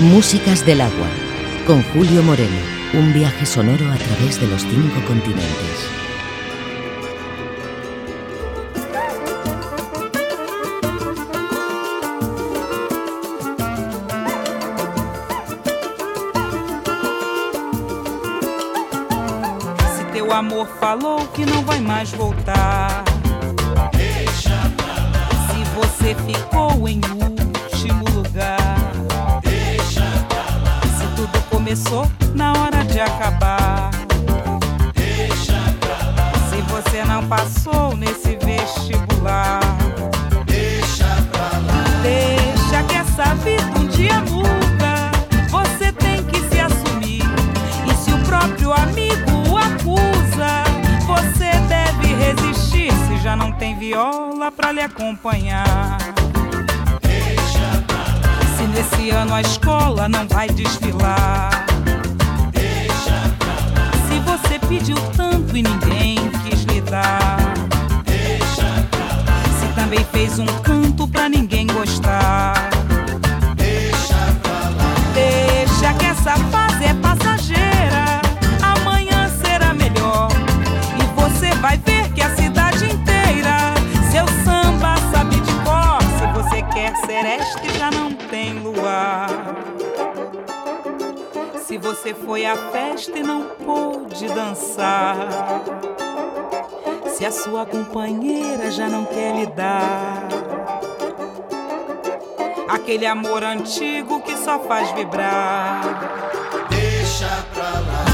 Músicas del agua, con Julio Moreno, un viaje sonoro a través de los cinco continentes. Se teu amor falou que não vai mais voltar. lá pra lhe acompanhar. Deixa pra lá. Se nesse ano a escola não vai desfilar. Deixa pra lá. Se você pediu tanto e ninguém quis lhe dar. Deixa pra lá. Se também fez um canto pra ninguém gostar. Deixa pra lá. Deixa que essa paz Você foi à festa e não pôde dançar. Se a sua companheira já não quer lhe dar aquele amor antigo que só faz vibrar. Deixa pra lá.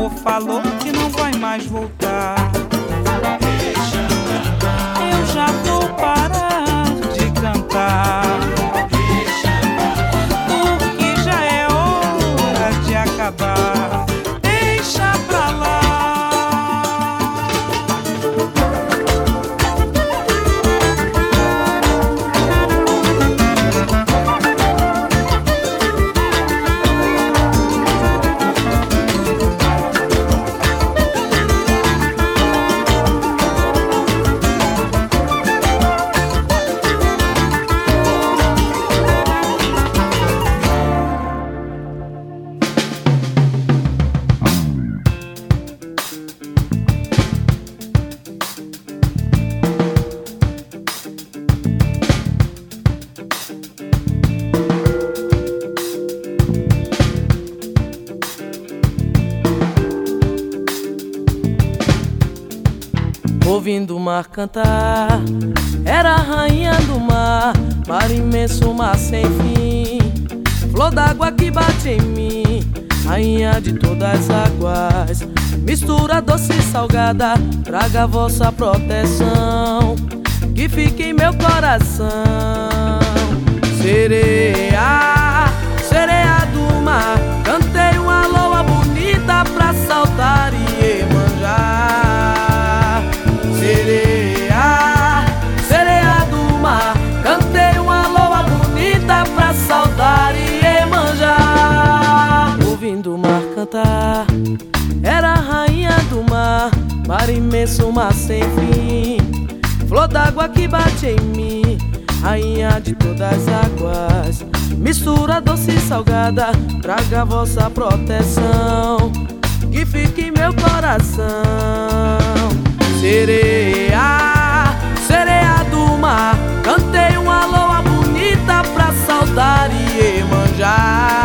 amor falou que não vai mais voltar. mar cantar. Era a rainha do mar, mar imenso, mar sem fim. Flor d'água que bate em mim, rainha de todas as águas. Mistura doce e salgada, traga vossa proteção, que fique em meu coração. Sereia. Era a rainha do mar, mar imenso, mar sem fim. Flor d'água que bate em mim, rainha de todas as águas. Mistura doce e salgada, traga vossa proteção. Que fique em meu coração. Sereia, sereia do mar, cantei uma loa bonita pra saudar e manjar.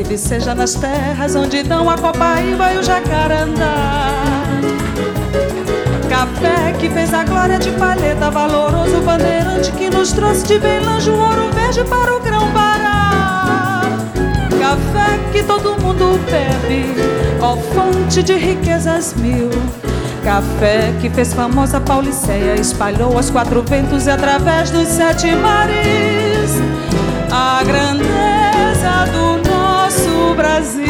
Serras e viceja nas terras onde dão a copaíba e o jacarandá. Café que fez a glória de palheta, valoroso bandeirante que nos trouxe de bem longe o ouro verde para o grão-pará. Café que todo mundo bebe, ó fonte de riquezas mil. Café que fez famosa Pauliceia, espalhou aos quatro ventos e através dos sete mares a grandeza Brasil.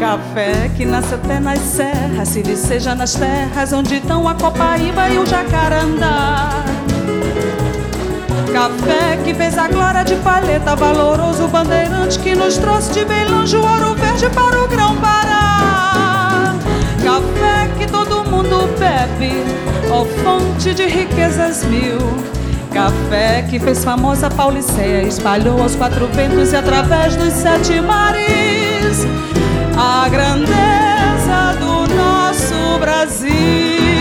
Café que nasce até nas serras, se viceja nas terras onde estão a copaíba e o jacarandá. Café que fez a glória de palheta, valoroso bandeirante que nos trouxe de bem longe o ouro verde para o grão-pará. Café que todo mundo bebe, ó fonte de riquezas mil. Café que fez famosa Pauliceia, espalhou aos quatro ventos e através dos sete mares a grandeza do nosso Brasil.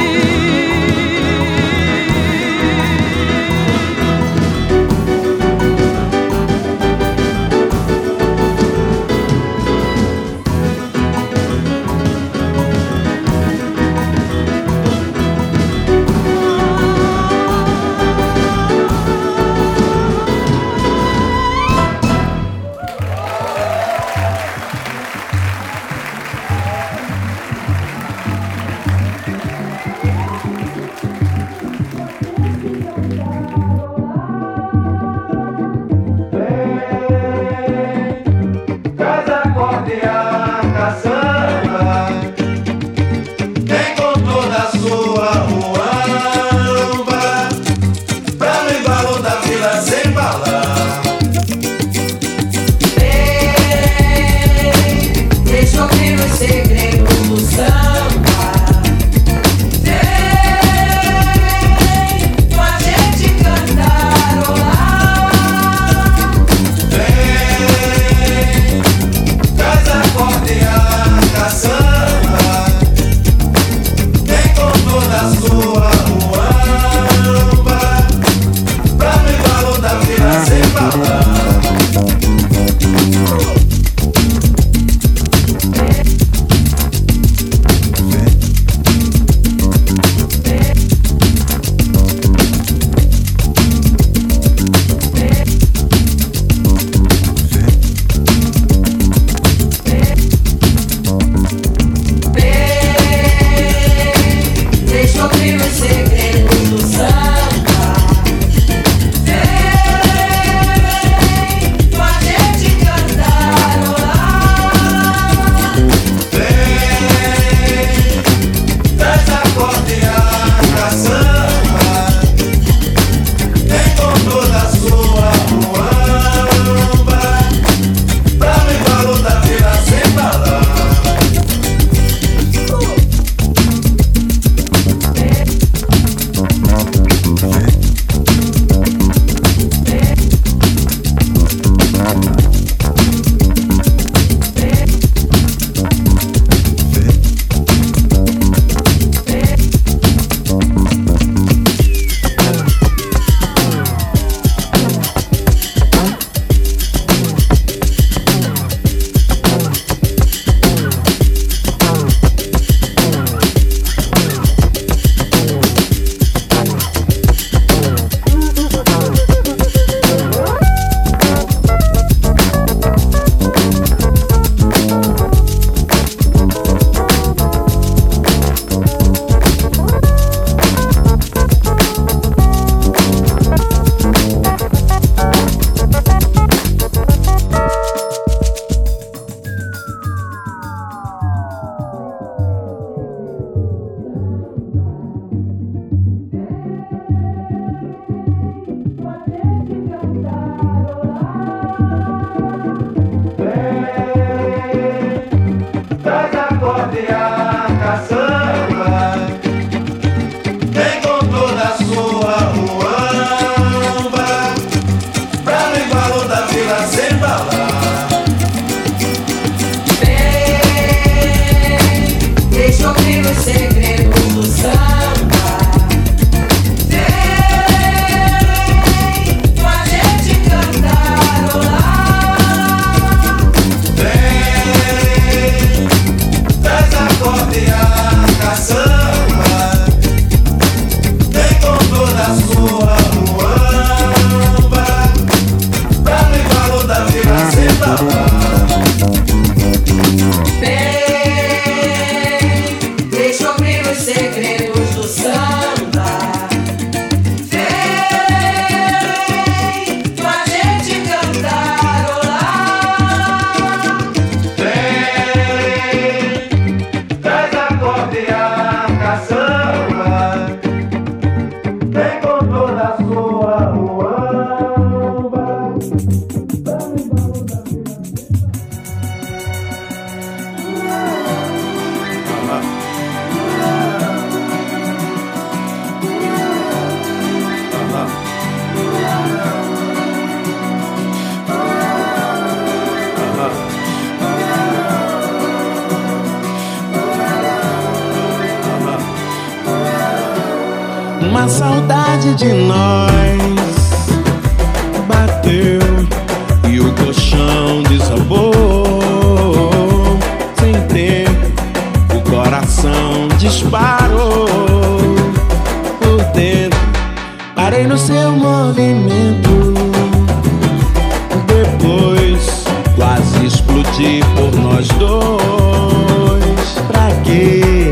por nós dois. Pra que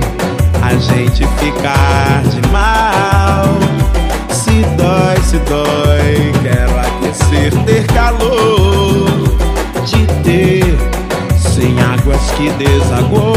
a gente ficar de mal? Se dói, se dói, quero aquecer, ter calor de ter sem águas que desaguam.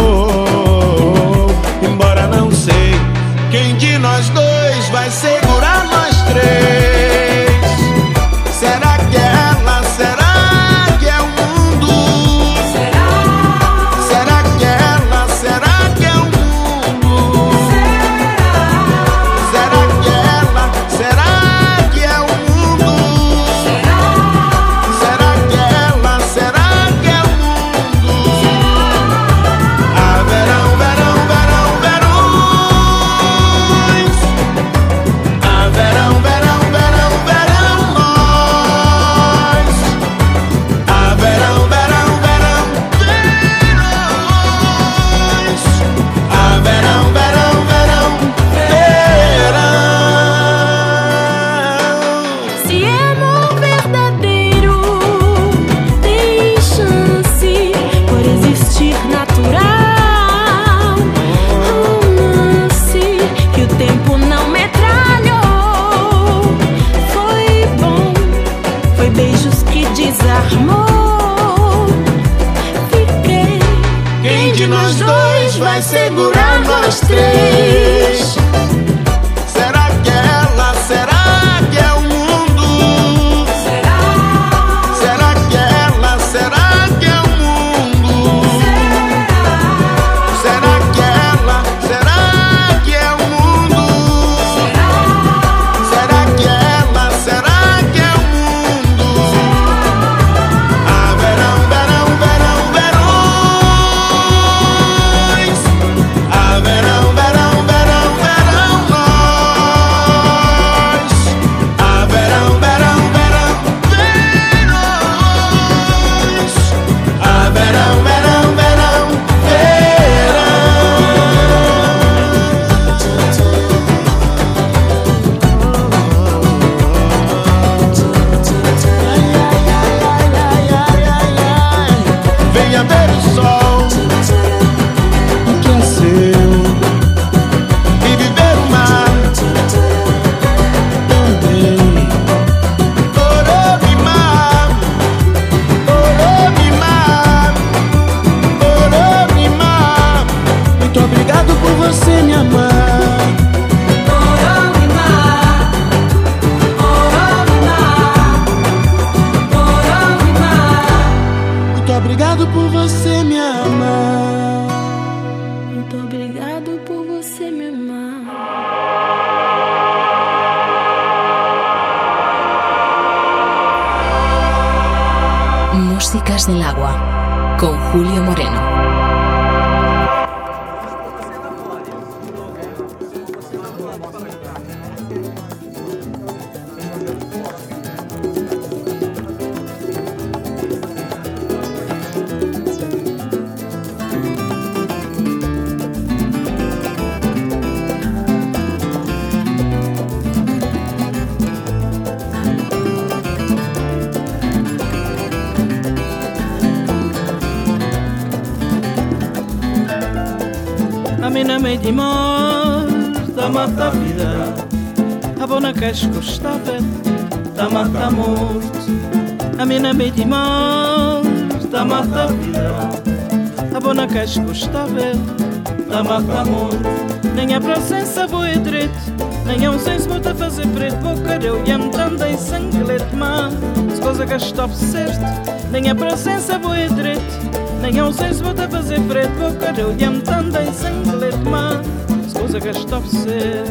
Mina me dimos da mata vida. A bona que escostava da mata morte A mina me dimos da mata vida. A bona que escostava da mata morte Nem a presença boa e direito Nem a ausência vou a fazer preto. Querer eu e andando em sanglete Mas se coisa que está certo Nem a presença boa e direito nem eu sei se vou te fazer preto Vou querer eu e andando em sanglete Mas se que está a ser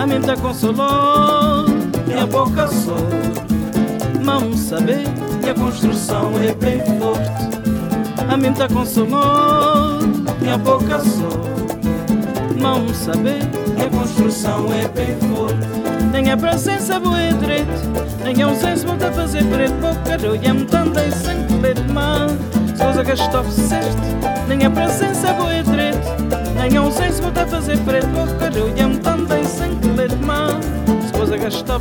A mim te consolou Minha boca só Não saber E a construção é bem forte. A mim te consolou Minha boca só Não saber E a construção é bem forte. Nem a presença e direito Nem a ausência vou te fazer preto Vou querer eu e andando em sanglete Mas que está certo Nem a presença boa e direito Nem a ausência vou a fazer preto Vou querer e andando em sanglete Mas coisa que está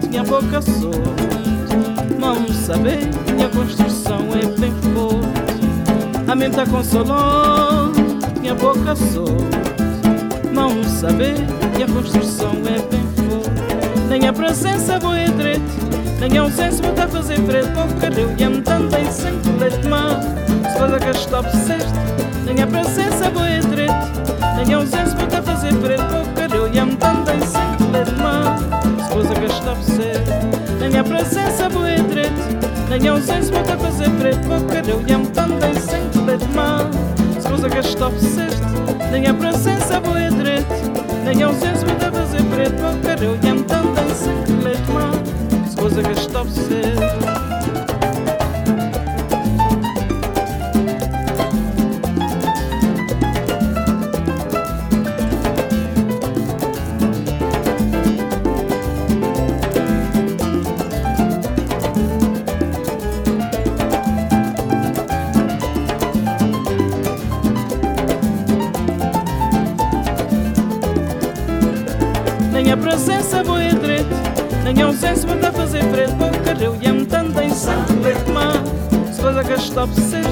tinha boca só Não saber e a construção é bem forte. A mim te consolou, tinha boca só Não saber e a construção é bem forte. Nem a presença boa e direito Nem a ausência vou a fazer Vou querer e andando em sanglete Mas se coisa que está certo Nem a presença boa e direito Nem a ausência vou a fazer preto Vou querer e andando sanglete Mas se coisa que está certo Nem a presença boa e Nem a ausência vou a fazer preto Vou querer e andando em sanglete Mas se coisa que está certo Nem a presença boa e Nem a ausência vou a fazer preto Vou querer e andando em sanglete Mas se coisa que está certo estou obsesso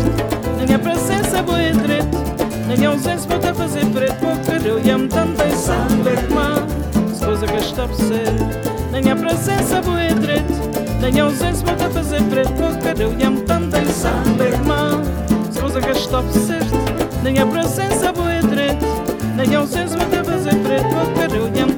Minha presença é boa e direito Minha ausência pode fazer preto Porque eu amo tanto em sangue Se coisa que estou obsesso Minha presença é boa e direito Minha ausência pode fazer preto Porque eu amo tanto em sangue Se coisa que estou obsesso Minha presença é boa e direito Minha ausência pode fazer preto Porque eu amo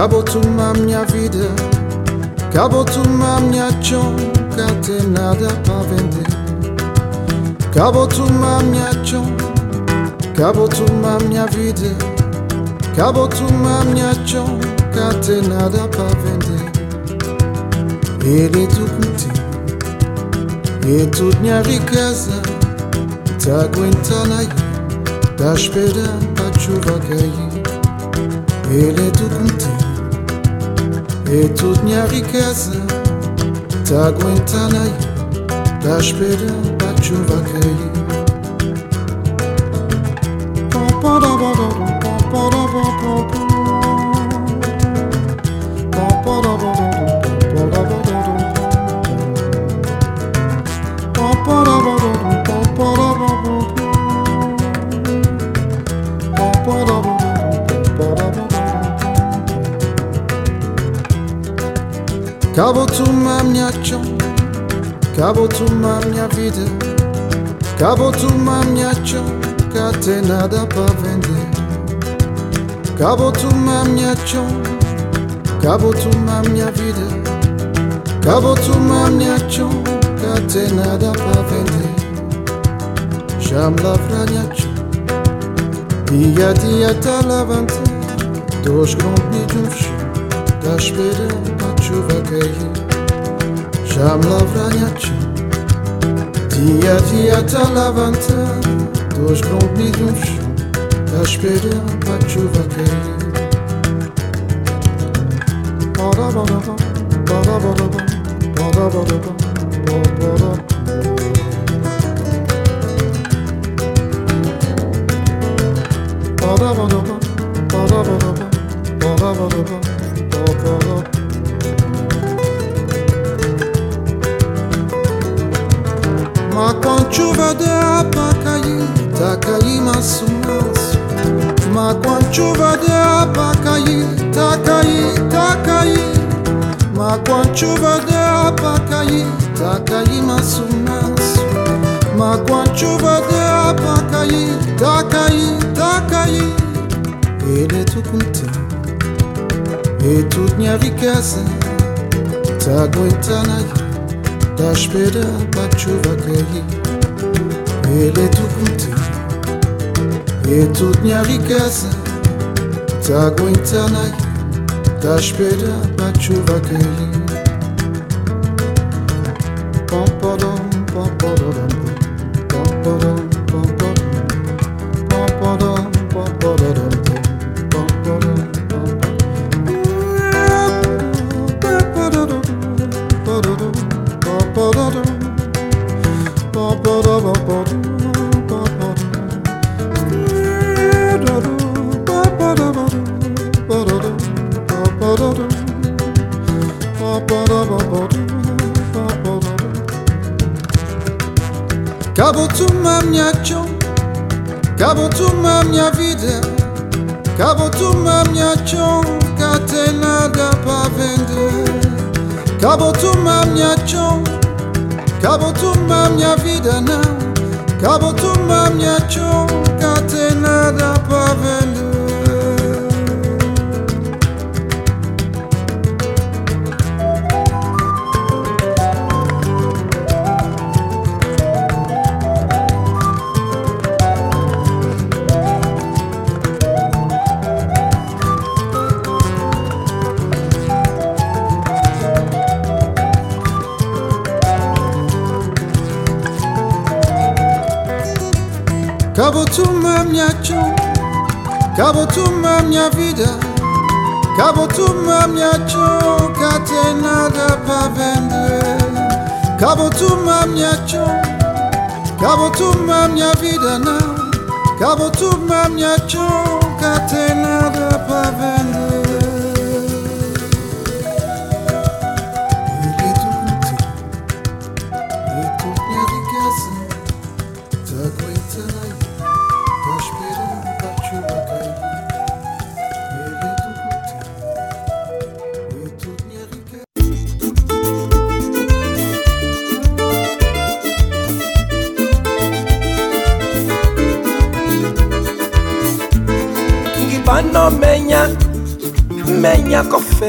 acabou uma minha vida, acabou uma minha chão, cá tem nada para vender. Acabou uma minha chão, acabou uma minha vida, acabou uma minha chão, cá tem nada para vender. Ele é tudo contigo, e tudo minha riqueza, tá aguentando aí, tá esperando a chuva cair. Ele é tudo contigo, e tudo minha riqueza, tá aguentando aí, tá esperando a chuva cair. Acabou uma minha chão, acabou uma minha vida, acabou uma minha chão, cá tem nada para vender. Acabou uma minha chão, acabou uma minha vida, acabou uma minha chão, cá tem nada para vender. Já me lavranha chão, dia a dia tá lavando, dois grãos de um chão, tá esperando a chuva cair. Já me lavranha chão, dia a dia tá lavando, dois grãos de um chão, tá esperando a chuva cair. Ma quando chuva dá pra cair, tá cair maço maço. Ma quando chuva dá pra cair, tá cair, tá cair. Ma quando chuva dá pra cair, tá cair maço maço. Ma quando chuva dá pra cair, tá cair, tá cair. Ele é tu contigo, e tudo minha riqueza, tá aguentando aí, tá esperando a chuva cair. Елето кута, ето дня ви каза, та го инцанай, та шпера на чувака ли.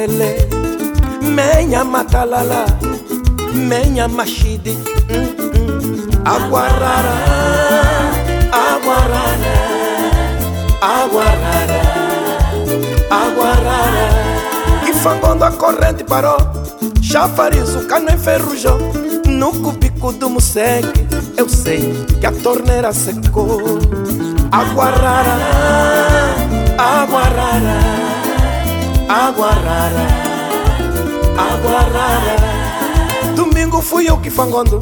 Kofele Menya matalala Menya mashidi. Mm -mm. Aguarara Aguarara Aguarara Aguarara. Kifangondo a corrente parou Chafariz, o cano enferrujou No cubico do museque Eu sei que a torneira secou. Aguarara Aguarara Aguarara Aguarara. Domingo fui eu que fangondo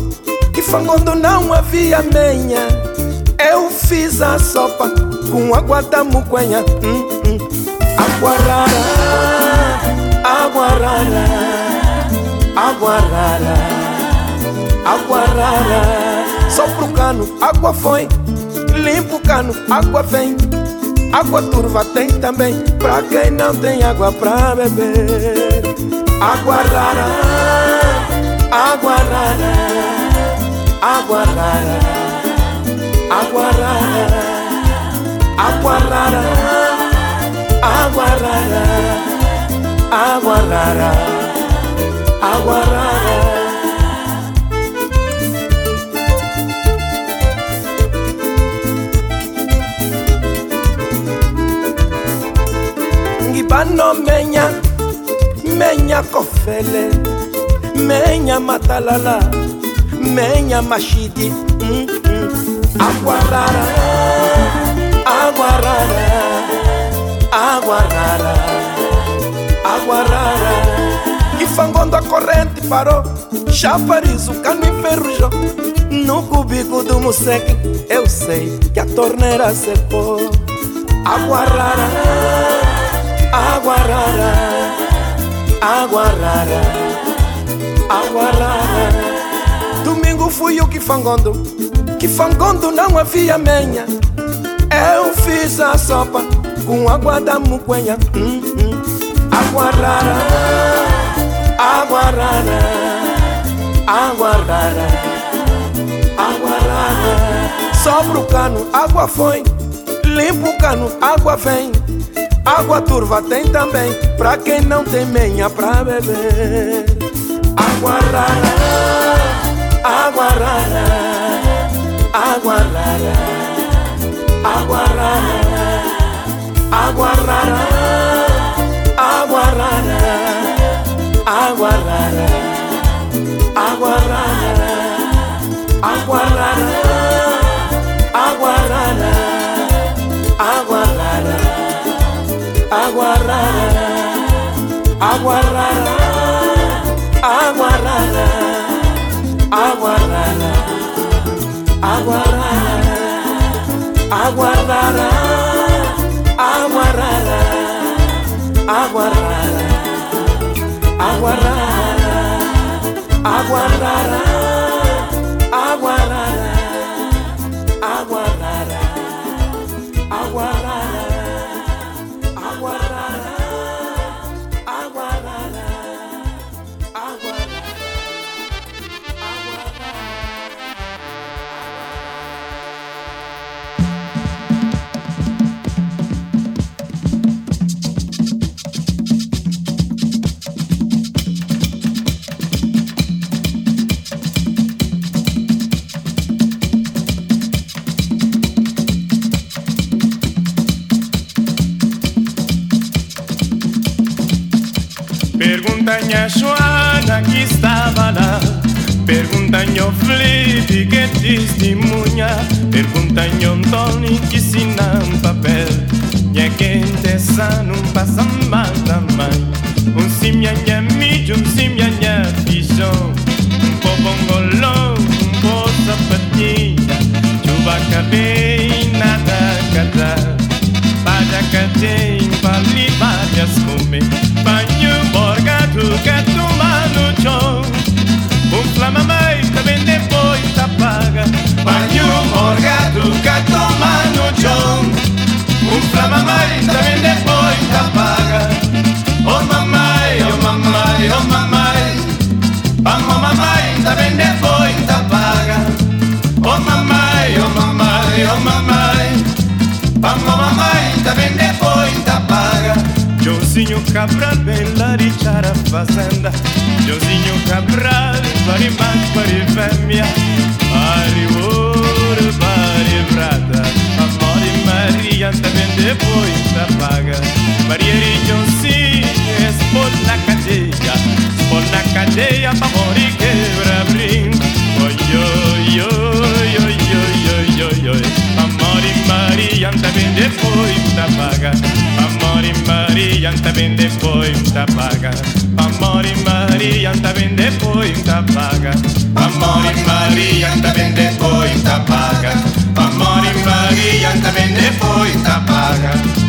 Que fangondo não havia menha. Eu fiz a sopa Com água da muquenha hum, hum. Aguarara Aguarara Aguarara Aguarara. Só pro cano, água foi. Limpo o cano, água vem Água turva tem também pra quem não tem água pra beber. Água rara, água rara, água rara, água rara, água rara, água rara, água rara, água rara. Ngibano menya Menya kofele Menya matalala Menya mashidi mm -mm. Aguarara Aguarara Aguarara Aguarara Kifangondo a corrente parou Chafariz, o cano enferrujou No cubico do museque Eu sei que a torneira secou. Aguarara Aguarara Aguarara Aguarara Domingo fui eu que fangondo Que fangondo não havia menha. Eu fiz a sopa Com água da muquenha hum, hum. Aguarara Aguarara Aguarara Aguarara Só pro cano, água foi. Limpo o cano, água vem Água turva tem também Pra quem não tem menha pra beber. Água rara Água rara Água rara Água rara Água rara Água rara Água rara Água rara Água rara Água rara Água rara Água rara Água rara Água rara Água rara Água rara Água rara Joana que estava lá. Pergunta-me ao Felipe que testemunha Pergunta-me ao Tony que ensina um papel. Minha quente essa não passa mal mãe. Um sim minha minha mídia, um sim minha Um povo angolão, um povo sapatinha. Chuva cabei, nada cadar Paja cadei, vale várias comer. Banho morgado que paixón Un flama máis que vende pois apaga Baño morgado que toma no chón Un flama máis que vende pois apaga Oh mamai, oh mamai, oh mamai. Vamos oh, mamai, que vende pois apaga Oh mamai, oh mamai, oh mamai. Vamos oh, mamai, que vende Josinho Cabral vem larichar a fazenda Josinho Cabral, pari mais, pari fêmea Pari ouro, pari prata Amor e Maria também depois da paga. Maria e Josinho, expor na cadeia Expor na cadeia, pra morrer quebra depois da paga. Amor e Maria também depois da paga. Amor e Maria também depois da paga. Amor e Maria também depois da paga. Amor e Maria também depois da paga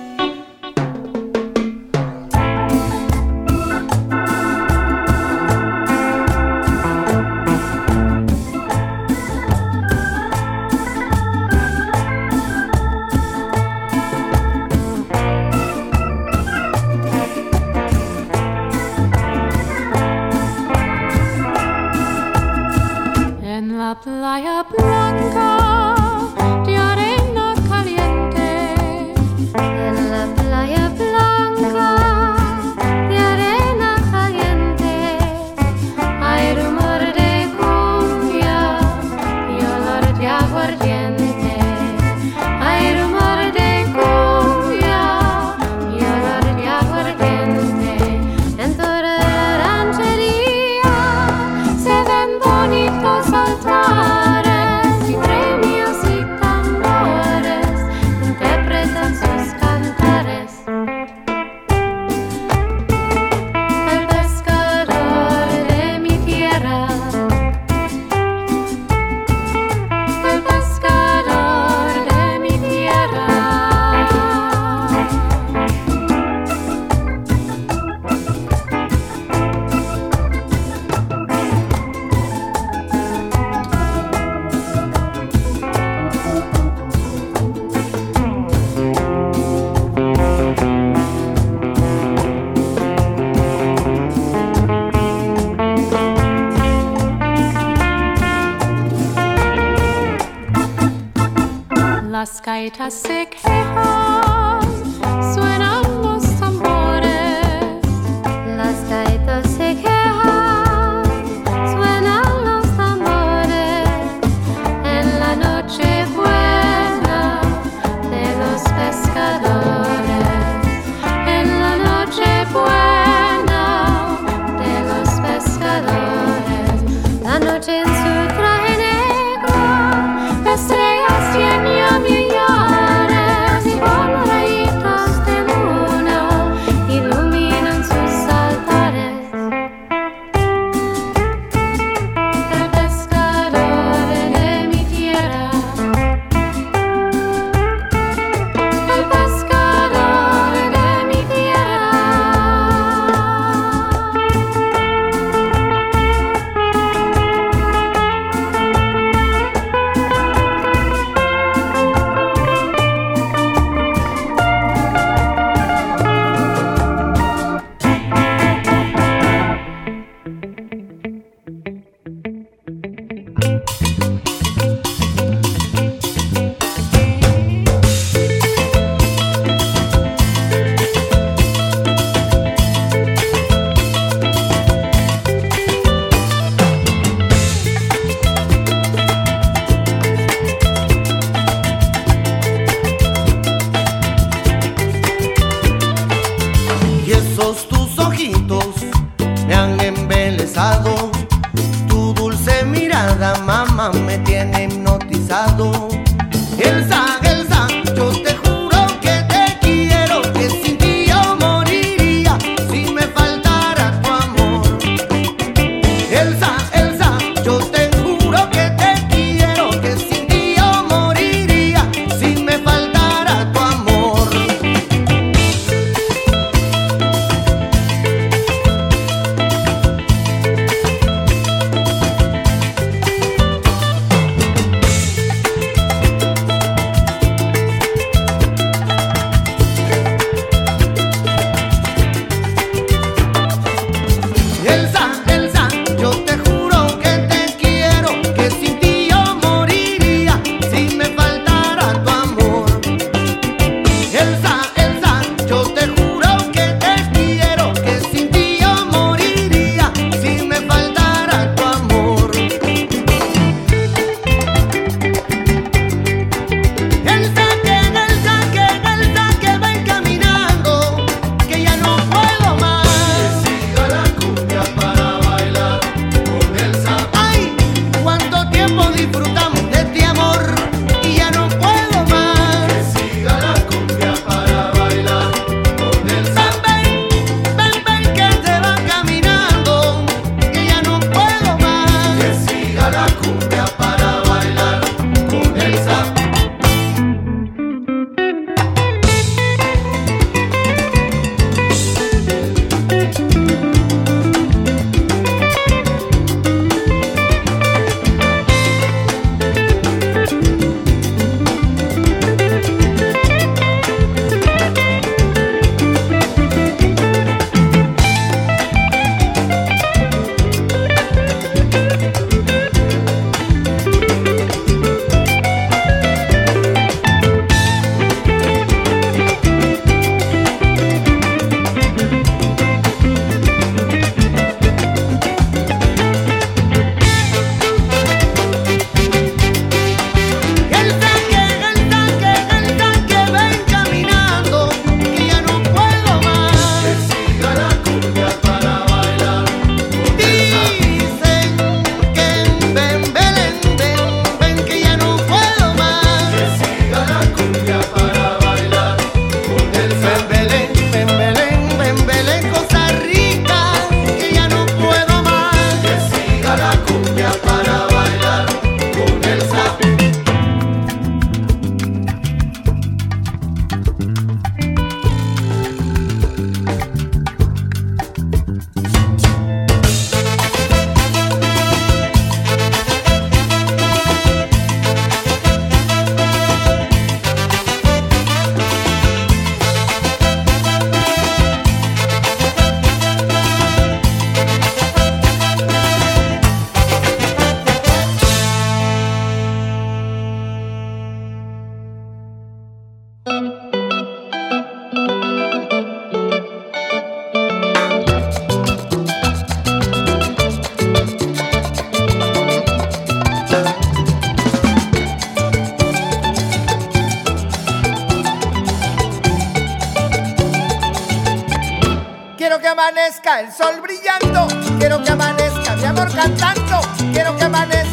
Amanezca el sol brillando, quiero que amanezca mi amor cantando, quiero que amanezca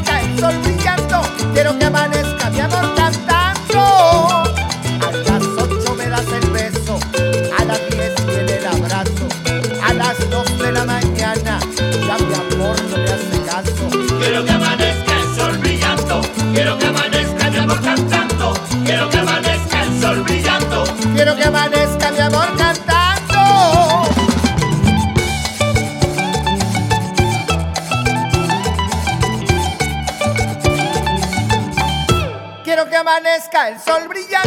sol brillante.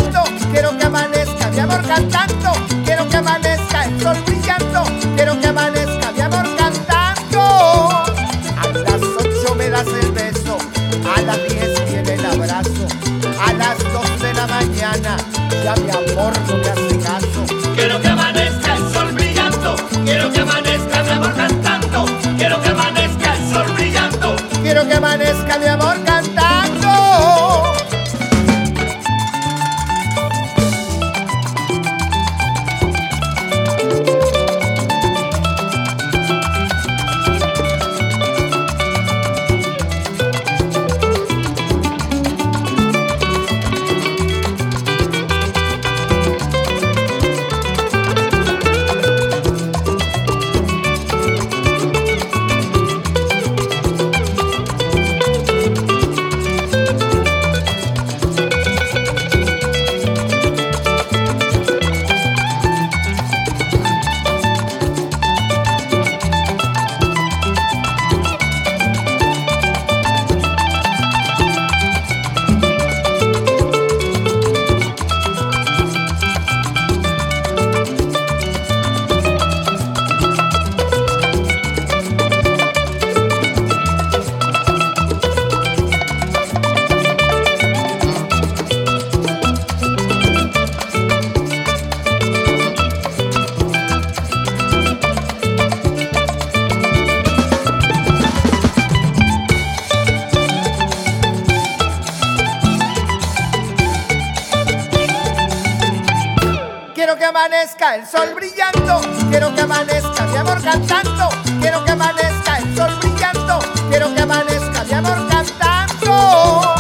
Amanezca el sol brillando, quiero que amanezca mi amor cantando, quiero que amanezca el sol brillando, quiero que amanezca mi amor cantando.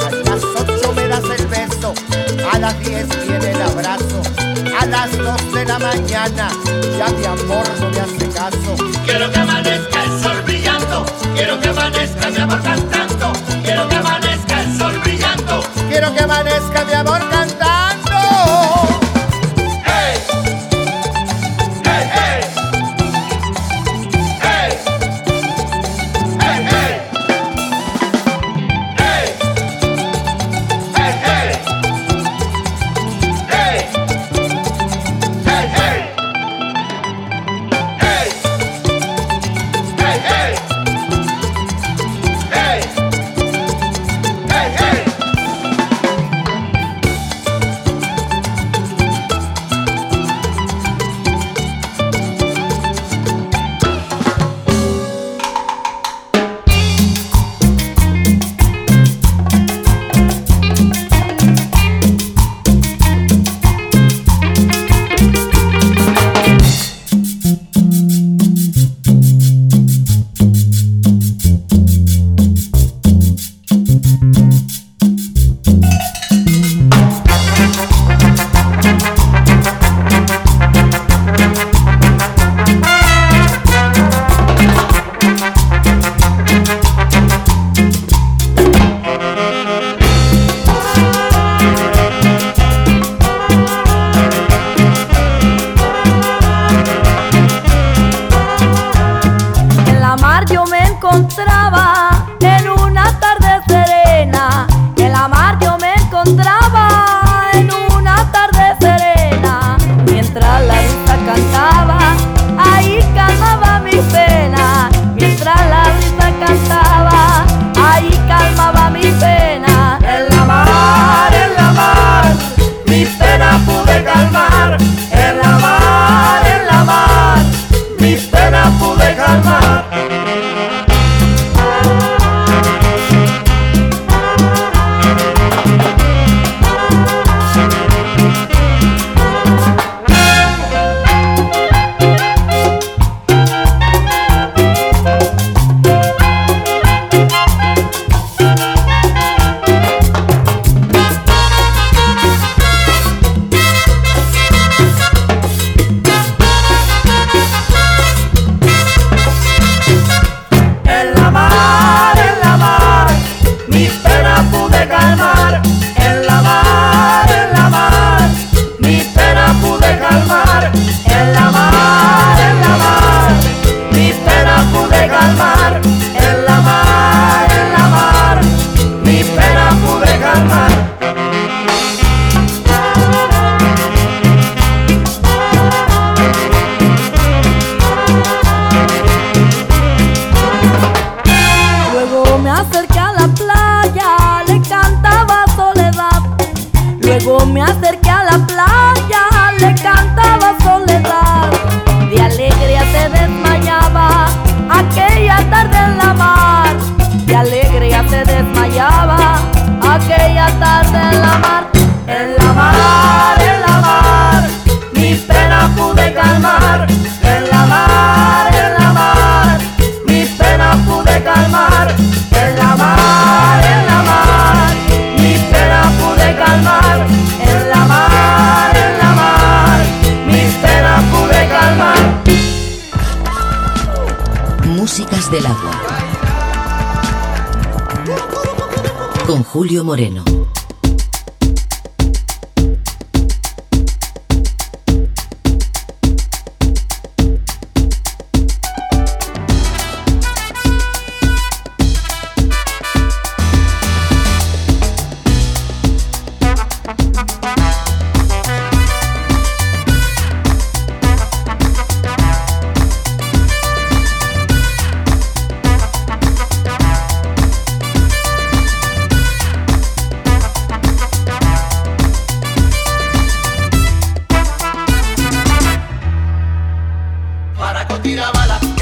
A las ocho me das el beso, a las diez viene el abrazo, a las dos de la mañana ya mi amor no me hace caso. quiero que amanezca el sol brillando, quiero que amanezca mi amor cantando, quiero que amanezca el sol brillando, quiero que amanezca mi amor matter. Julio Moreno. tira balas.